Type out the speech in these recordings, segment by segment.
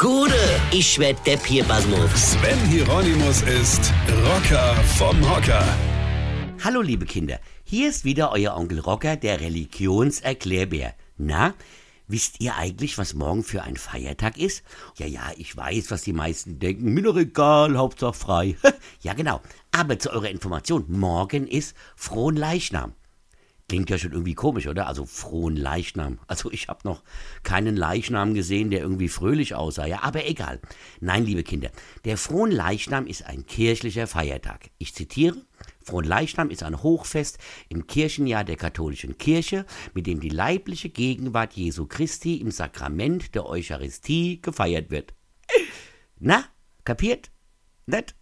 Gude, ich werd Depp hier, Basmus. Sven Hieronymus ist Rocker vom Hocker. Hallo liebe Kinder, hier ist wieder euer Onkel Rocker, der Religionserklärbär. Na, wisst ihr eigentlich, was morgen für ein Feiertag ist? Ja, ja, ich weiß, was die meisten denken. Mir doch egal, Hauptsache frei. ja, genau. Aber zu eurer Information, morgen ist Frohen Leichnam. Klingt ja schon irgendwie komisch, oder? Also frohen Leichnam. Also ich habe noch keinen Leichnam gesehen, der irgendwie fröhlich aussah. Ja, aber egal. Nein, liebe Kinder, der frohen Leichnam ist ein kirchlicher Feiertag. Ich zitiere. Frohen Leichnam ist ein Hochfest im Kirchenjahr der katholischen Kirche, mit dem die leibliche Gegenwart Jesu Christi im Sakrament der Eucharistie gefeiert wird. Na, kapiert? Nett?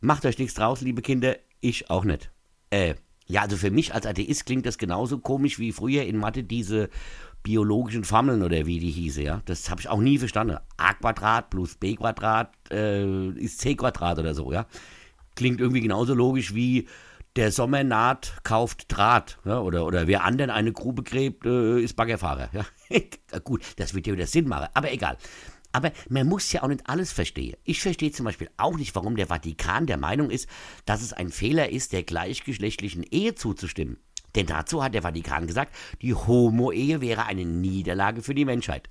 Macht euch nichts draus, liebe Kinder, ich auch nicht. Äh, ja, also für mich als Atheist klingt das genauso komisch wie früher in Mathe diese biologischen Formeln oder wie die hieße, ja. Das habe ich auch nie verstanden. a Quadrat plus b Quadrat äh, ist c Quadrat oder so, ja. Klingt irgendwie genauso logisch wie der Sommer naht, kauft Draht. Ja? Oder, oder wer anderen eine Grube gräbt, äh, ist Baggerfahrer. Ja? Gut, das wird ja wieder Sinn machen, aber egal. Aber man muss ja auch nicht alles verstehen. Ich verstehe zum Beispiel auch nicht, warum der Vatikan der Meinung ist, dass es ein Fehler ist, der gleichgeschlechtlichen Ehe zuzustimmen. Denn dazu hat der Vatikan gesagt, die Homo-Ehe wäre eine Niederlage für die Menschheit.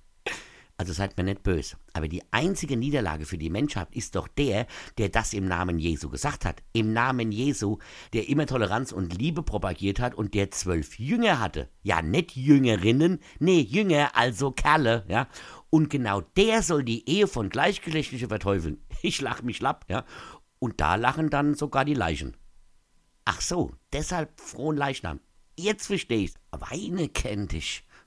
Also seid mir nicht böse. Aber die einzige Niederlage für die Menschheit ist doch der, der das im Namen Jesu gesagt hat. Im Namen Jesu, der immer Toleranz und Liebe propagiert hat und der zwölf Jünger hatte. Ja, nicht Jüngerinnen, nee, Jünger, also Kerle, ja. Und genau der soll die Ehe von Gleichgeschlechtlichen verteufeln. Ich lach mich lapp, ja. Und da lachen dann sogar die Leichen. Ach so, deshalb frohen Leichnam. Jetzt versteh ich's. Weine kennt dich.